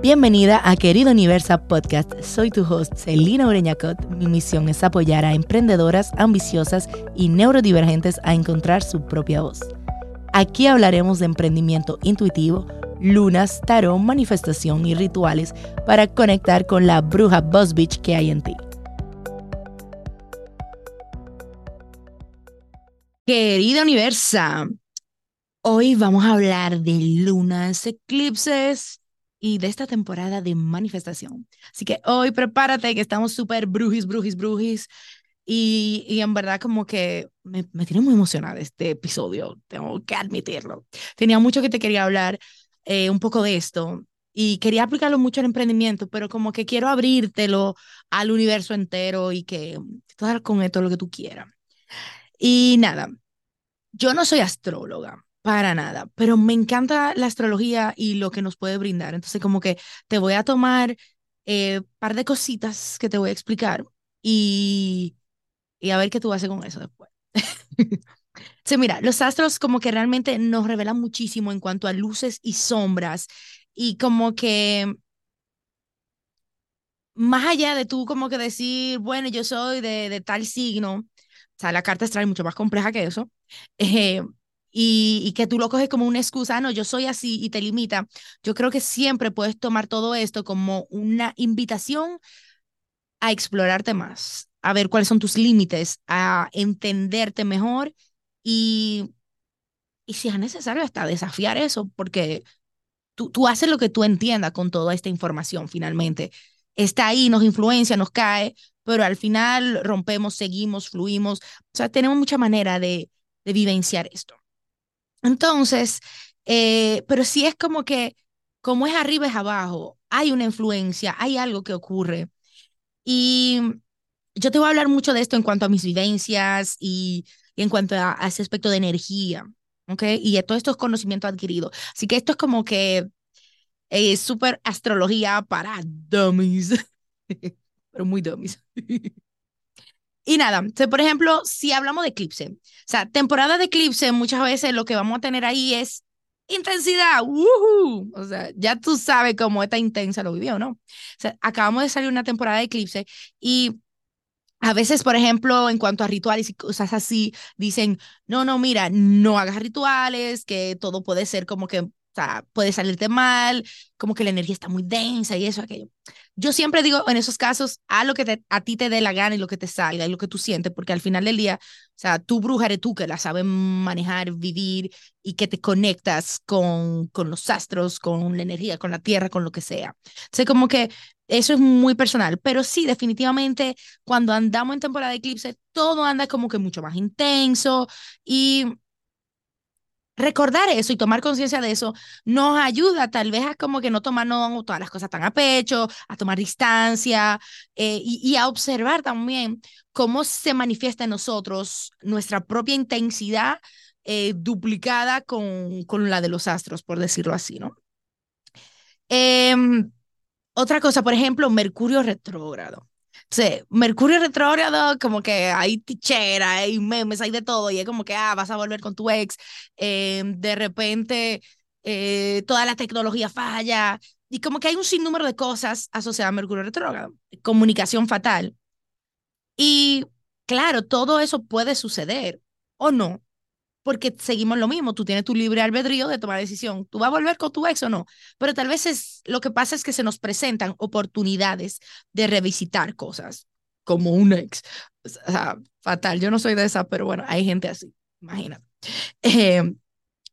Bienvenida a Querido Universa Podcast. Soy tu host, Celina Ureñacot. Mi misión es apoyar a emprendedoras ambiciosas y neurodivergentes a encontrar su propia voz. Aquí hablaremos de emprendimiento intuitivo, lunas, tarot, manifestación y rituales para conectar con la bruja Boss Bitch que hay en ti. Querida Universa, hoy vamos a hablar de lunas, eclipses y de esta temporada de manifestación. Así que hoy prepárate que estamos súper brujis, brujis, brujis. Y, y, en verdad como que me, me tiene muy emocionada este episodio, tengo que admitirlo. Tenía mucho que te quería hablar eh, un poco de esto y quería aplicarlo mucho al emprendimiento, pero como que quiero abrírtelo al universo entero y que tú hagas con esto lo que tú quieras. Y nada, yo no soy astróloga, para nada, pero me encanta la astrología y lo que nos puede brindar. Entonces, como que te voy a tomar eh, par de cositas que te voy a explicar y, y a ver qué tú haces con eso después. sí, mira, los astros como que realmente nos revelan muchísimo en cuanto a luces y sombras y como que más allá de tú como que decir, bueno, yo soy de, de tal signo, o sea, la carta astral es mucho más compleja que eso. Eh, y, que tú lo coges como una excusa, ah, no, yo soy así y te limita, yo creo que siempre puedes tomar todo esto como una invitación a explorarte más, a ver cuáles son tus límites, a entenderte mejor y, y si es necesario hasta desafiar eso, porque tú, tú haces lo que tú entiendas con toda esta información finalmente. Está ahí, nos influencia, nos cae, pero al final rompemos, seguimos, fluimos. O sea, tenemos mucha manera de, de vivenciar esto. Entonces, eh, pero sí es como que, como es arriba es abajo, hay una influencia, hay algo que ocurre. Y yo te voy a hablar mucho de esto en cuanto a mis vivencias y, en cuanto a, ese aspecto de energía, ¿ok? Y de todos estos conocimientos adquiridos. Así que esto es como que es súper astrología para dummies, pero muy dummies. Y nada, por ejemplo, si hablamos de eclipse, o sea, temporada de eclipse, muchas veces lo que vamos a tener ahí es intensidad, o sea, ya tú sabes cómo esta intensa lo vivió, ¿no? O sea, acabamos de salir una temporada de eclipse y a veces, por ejemplo, en cuanto a rituales y cosas así, dicen, no, no, mira, no hagas rituales, que todo puede ser como que sea, puede salirte mal, como que la energía está muy densa y eso, aquello. Yo siempre digo en esos casos, haz lo que a ti te dé la gana y lo que te salga y lo que tú sientes, porque al final del día, o sea, tú bruja eres tú que la sabes manejar, vivir y que te conectas con, con los astros, con la energía, con la tierra, con lo que sea. O como que eso es muy personal, pero sí, definitivamente, cuando andamos en temporada de eclipse, todo anda como que mucho más intenso y recordar eso y tomar conciencia de eso nos ayuda tal vez a como que no tomarnos todas las cosas tan a pecho, a tomar distancia eh, y, a observar también cómo se manifiesta en nosotros nuestra propia intensidad eh, duplicada con, con la de los astros, por decirlo así, ¿no? Em, otra cosa, por ejemplo, Mercurio retrógrado. Sí, Mercurio retrógrado, como que hay tichera, hay memes, hay de todo, y es como que, ah, vas a volver con tu ex, eh, de repente eh, toda la tecnología falla, y como que hay un sinnúmero de cosas asociadas a Mercurio retrógrado, comunicación fatal. Y claro, todo eso puede suceder o no, porque seguimos lo mismo, tú tienes tu libre albedrío de tomar decisión, tú vas a volver con tu ex o no, pero tal vez es, lo que pasa es que se nos presentan oportunidades de revisitar cosas como un ex. O sea, fatal, yo no soy de esa, pero bueno, hay gente así, imagínate. Eh,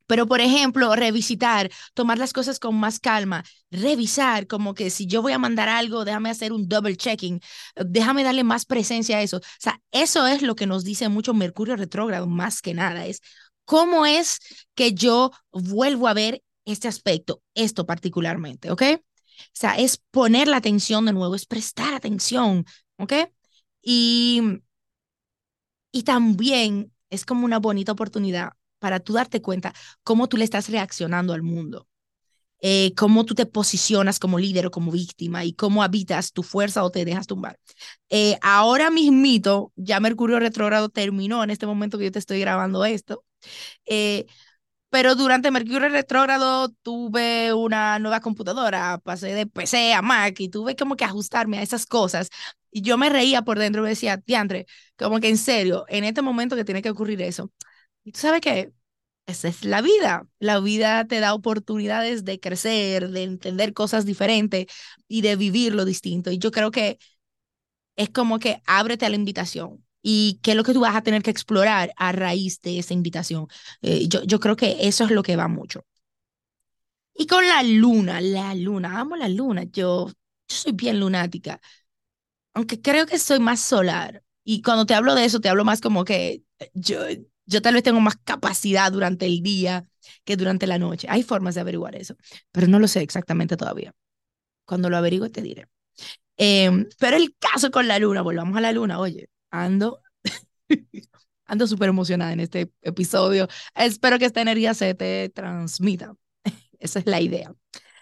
pero, por ejemplo, revisitar, tomar las cosas con más calma, revisar, como que si yo voy a mandar algo, déjame hacer un double checking, déjame darle más presencia a eso. O sea, eso es lo que nos dice mucho Mercurio retrógrado, más que nada, es ¿Cómo es que yo vuelvo a ver este aspecto, esto particularmente, ¿ok? O sea, es poner la atención de nuevo, es prestar atención, ¿ok? Y, y también es como una bonita oportunidad para tú darte cuenta cómo tú le estás reaccionando al mundo, eh, cómo tú te posicionas como líder o como víctima y cómo habitas tu fuerza o te dejas tumbar. Eh, ahora mismito, ya Mercurio retrógrado terminó en este momento que yo te estoy grabando esto. Eh, pero durante Mercurio retrógrado tuve una nueva computadora, pasé de PC a Mac y tuve como que ajustarme a esas cosas. Y yo me reía por dentro y me decía, Tiandre, como que en serio, en este momento que tiene que ocurrir eso. Y tú sabes qué, esa es la vida. La vida te da oportunidades de crecer, de entender cosas diferentes y de vivir lo distinto. Y yo creo que es como que ábrete a la invitación. ¿Y qué es lo que tú vas a tener que explorar a raíz de esa invitación? Eh, yo, yo creo que eso es lo que va mucho. Y con la luna, la luna, amo la luna. Yo, yo soy bien lunática, aunque creo que soy más solar. Y cuando te hablo de eso, te hablo más como que yo, yo tal vez tengo más capacidad durante el día que durante la noche. Hay formas de averiguar eso, pero no lo sé exactamente todavía. Cuando lo averigüe te diré. Em, pero el caso con la luna, volvamos a la luna, oye, ando, ando súper emocionada en este episodio. Espero que esta energía se te transmita. Esa es la idea.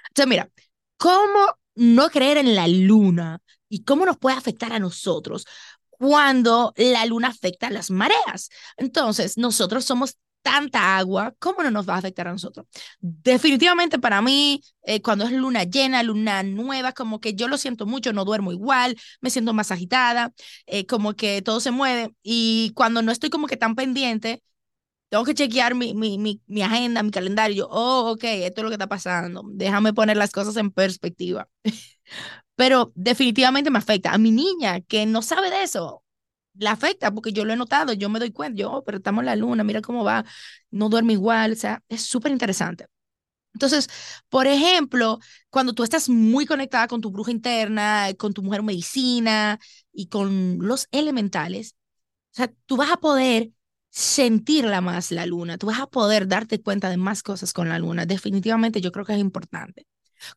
Entonces, mira, ¿cómo no creer en la luna y cómo nos puede afectar a nosotros? cuando la luna afecta a las mareas. Entonces, nosotros somos tanta agua, ¿cómo no nos va a afectar a nosotros? Definitivamente para mí, eh, cuando es luna llena, luna nueva, como que yo lo siento mucho, no duermo igual, me siento más agitada, eh, como que todo se mueve y cuando no estoy como que tan pendiente, tengo que chequear mi, mi, mi, mi agenda, mi calendario. oh, ok, esto es lo que está pasando. Déjame poner las cosas en perspectiva. pero definitivamente me afecta. A mi niña que no sabe de eso, la afecta porque yo lo he notado, yo me doy cuenta, yo, oh, pero estamos en la luna, mira cómo va, no duerme igual, o sea, es súper interesante. Entonces, por ejemplo, cuando tú estás muy conectada con tu bruja interna, con tu mujer medicina y con los elementales, o sea, tú vas a poder sentirla más la luna, tú vas a poder darte cuenta de más cosas con la luna. Definitivamente yo creo que es importante.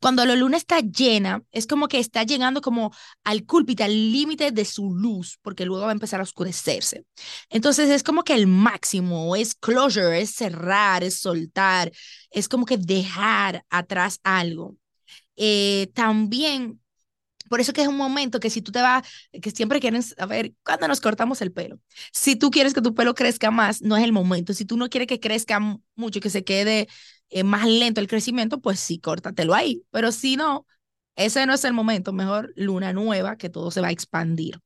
Cuando la luna está llena, es como que está llegando como al cúlpite, al límite de su luz, porque luego va a empezar a oscurecerse. Entonces es como que el máximo, es closure, es cerrar, es soltar, es como que dejar atrás algo. Eh, también por eso que es un momento que si tú te vas, que siempre quieren saber cuándo nos cortamos el pelo. Si tú quieres que tu pelo crezca más, no es el momento. Si tú no quieres que crezca mucho, que se quede es más lento el crecimiento, pues sí, córtatelo ahí. Pero si no, ese no es el momento. Mejor luna nueva, que todo se va a expandir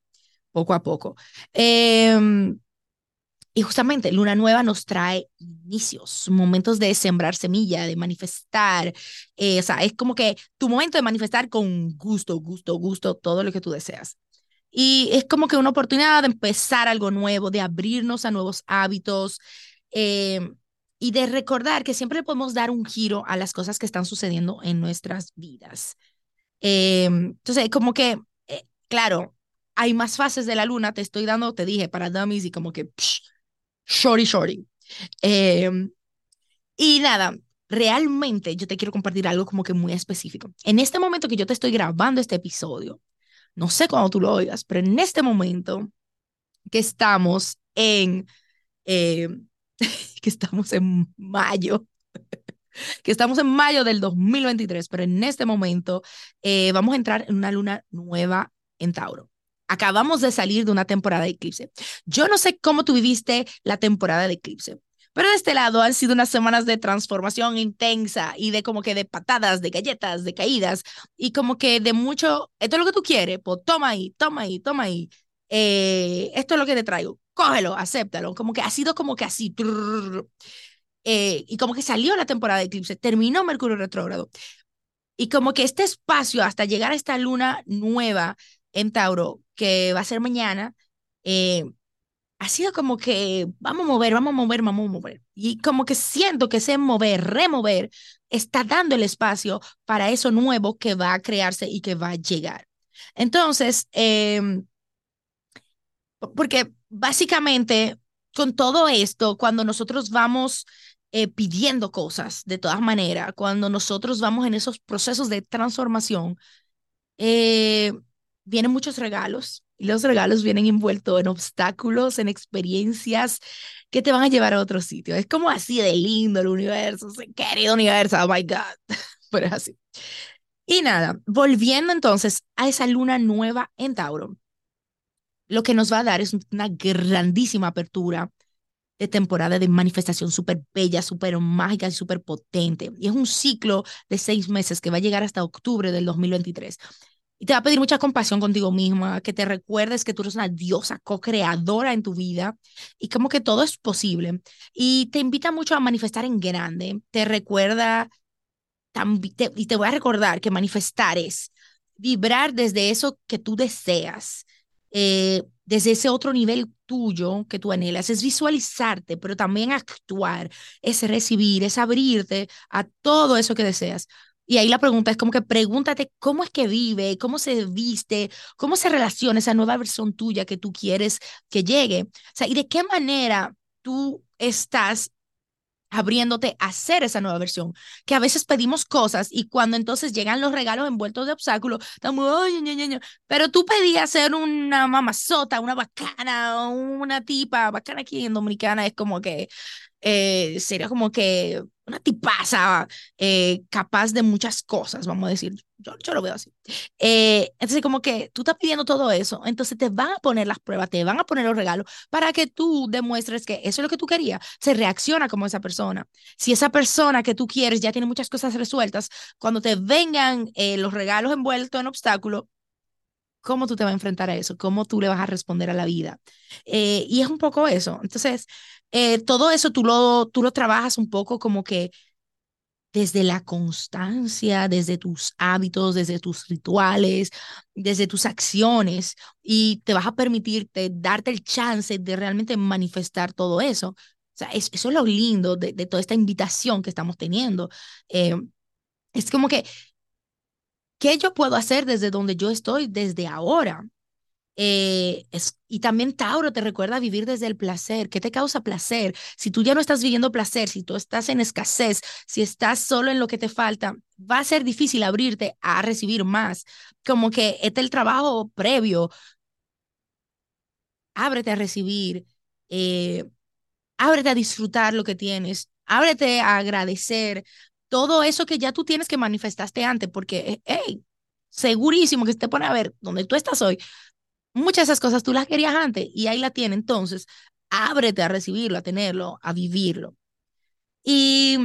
poco a poco. Em, y justamente luna nueva nos trae inicios, momentos de sembrar semilla, de manifestar. Eh, o sea, es como que tu momento de manifestar con gusto, gusto, gusto, todo lo que tú deseas. Y es como que una oportunidad de empezar algo nuevo, de abrirnos a nuevos hábitos. Eh, y de recordar que siempre podemos dar un giro a las cosas que están sucediendo en nuestras vidas. Eh, entonces, como que, eh, claro, hay más fases de la luna, te estoy dando, te dije, para dummies y como que, shorty, shorty. Eh, y nada, realmente yo te quiero compartir algo como que muy específico. En este momento que yo te estoy grabando este episodio, no sé cuándo tú lo oigas, pero en este momento que estamos en que estamos en mayo, que estamos en mayo del 2023, pero en este momento eh, vamos a entrar en una luna nueva en Tauro. Acabamos de salir de una temporada de eclipse. Yo no sé cómo tú viviste la temporada de eclipse, pero de este lado han sido unas semanas de transformación intensa y de como que de patadas, de galletas, de caídas y como que de mucho, esto es lo que tú quieres, pues toma ahí, toma ahí, toma ahí. Eh, esto es lo que te traigo cógelo, acéptalo. Como que ha sido como que así. Eh, y como que salió la temporada de eclipse, terminó Mercurio retrógrado. Y como que este espacio hasta llegar a esta luna nueva en Tauro, que va a ser mañana, eh, ha sido como que vamos a mover, vamos a mover, vamos a mover. Y como que siento que ese mover, remover, está dando el espacio para eso nuevo que va a crearse y que va a llegar. Entonces, eh, porque básicamente con todo esto, cuando nosotros vamos eh, pidiendo cosas de todas maneras, cuando nosotros vamos en esos procesos de transformación, eh, vienen muchos regalos y los regalos vienen envueltos en obstáculos, en experiencias que te van a llevar a otro sitio. Es como así de lindo el universo, querido universo, oh my God, pero es así. Y nada, volviendo entonces a esa luna nueva en Tauro lo que nos va a dar es una grandísima apertura de temporada de manifestación súper bella, súper mágica y súper potente. Y es un ciclo de seis meses que va a llegar hasta octubre del 2023. Y te va a pedir mucha compasión contigo misma, que te recuerdes que tú eres una diosa co-creadora en tu vida y como que todo es posible. Y te invita mucho a manifestar en grande. Te recuerda, y te voy a recordar que manifestar es vibrar desde eso que tú deseas, eh, desde ese otro nivel tuyo que tú anhelas, es visualizarte, pero también actuar, es recibir, es abrirte a todo eso que deseas. Y ahí la pregunta es como que pregúntate cómo es que vive, cómo se viste, cómo se relaciona esa nueva versión tuya que tú quieres que llegue. O sea, y de qué manera tú estás abriéndote a hacer esa nueva versión. Que a veces pedimos cosas y cuando entonces llegan los regalos envueltos de obstáculos, estamos, ay, ña, ña, pero tú pedías ser una mamazota, una bacana, una tipa, bacana aquí en Dominicana es como que eh, sería como que una tipaza eh, capaz de muchas cosas, vamos a decir. Yo, yo lo veo así. Eh, entonces, como que tú estás pidiendo todo eso, entonces te van a poner las pruebas, te van a poner los regalos para que tú demuestres que eso es lo que tú querías. Se reacciona como esa persona. Si esa persona que tú quieres ya tiene muchas cosas resueltas, cuando te vengan los regalos envueltos en obstáculos, ¿cómo tú te vas a enfrentar a eso? ¿Cómo tú le vas a responder a la vida? y es un poco eso. Entonces, eh, todo eso tú lo, tú lo trabajas un poco como que desde la constancia, desde tus hábitos, desde tus rituales, desde tus acciones, y te vas a permitirte darte el chance de realmente manifestar todo eso. O sea, eso es lo lindo de, toda esta invitación que estamos teniendo. Eh, es como que, ¿qué yo puedo hacer desde donde yo estoy desde ahora? Eh, y también Tauro te recuerda vivir desde el placer. ¿Qué te causa placer? Si tú ya no estás viviendo placer, si tú estás en escasez, si estás solo en lo que te falta, va a ser difícil abrirte a recibir más. Como que este es el trabajo previo. Ábrete a recibir, eh, ábrete a disfrutar lo que tienes, ábrete a agradecer todo eso que ya tú tienes que manifestaste antes, porque, hey, segurísimo que si te pone a ver donde tú estás hoy, muchas de esas cosas tú las querías antes y ahí la tienes. Entonces, ábrete a recibirlo, a tenerlo, a vivirlo. Y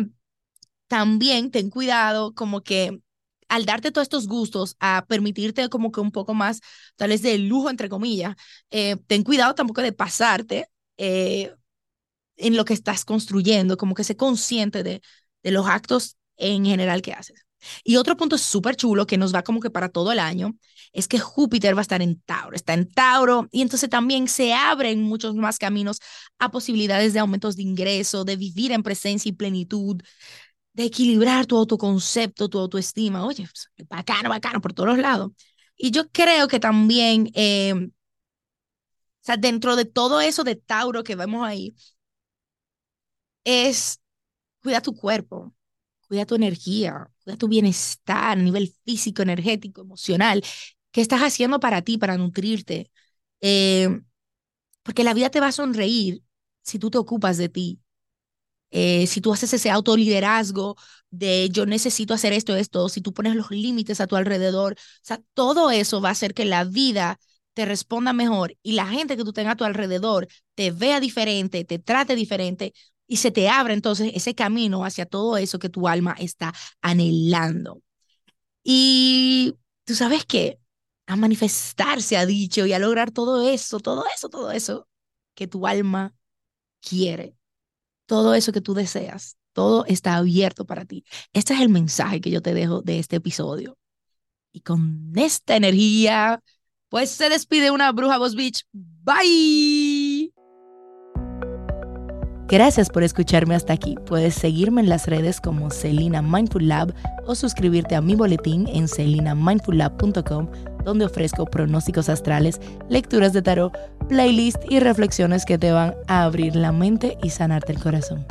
también ten cuidado como que al darte todos estos gustos, a permitirte como que un poco más, tal vez de lujo, entre comillas, eh, ten cuidado tampoco de pasarte eh, en lo que estás construyendo, como que sé consciente de, de los actos en general que haces. Y otro punto súper chulo que nos va como que para todo el año es que Júpiter va a estar en Tauro, está en Tauro y entonces también se abren muchos más caminos a posibilidades de aumentos de ingreso, de vivir en presencia y plenitud, de equilibrar tu autoconcepto, tu autoestima. Oye, pues, bacano, bacano por todos lados. Y yo creo que también, eh, o sea, dentro de todo eso de Tauro que vemos ahí, es cuida tu cuerpo, cuida tu energía, cuida tu bienestar a nivel físico, energético, emocional. ¿Qué estás haciendo para ti, para nutrirte? Eh, porque la vida te va a sonreír si tú te ocupas de ti. Eh, si tú haces ese autoliderazgo de yo necesito hacer esto, esto, si tú pones los límites a tu alrededor, o sea, todo eso va a hacer que la vida te responda mejor y la gente que tú tengas a tu alrededor te vea diferente, te trate diferente, y se te abre entonces ese camino hacia todo eso que tu alma está anhelando. Y tú sabes que a manifestarse ha dicho y a lograr todo eso, todo eso, todo eso que tu alma quiere, todo eso que tú deseas, todo está abierto para ti. Este es el mensaje que yo te dejo de este episodio. Y con esta energía, pues se despide una bruja Boss Beach. Bye. Gracias por escucharme hasta aquí. Puedes seguirme en las redes como Celina Mindful Lab o suscribirte a mi boletín en celinamindfullab.com, donde ofrezco pronósticos astrales, lecturas de tarot, playlist y reflexiones que te van a abrir la mente y sanarte el corazón.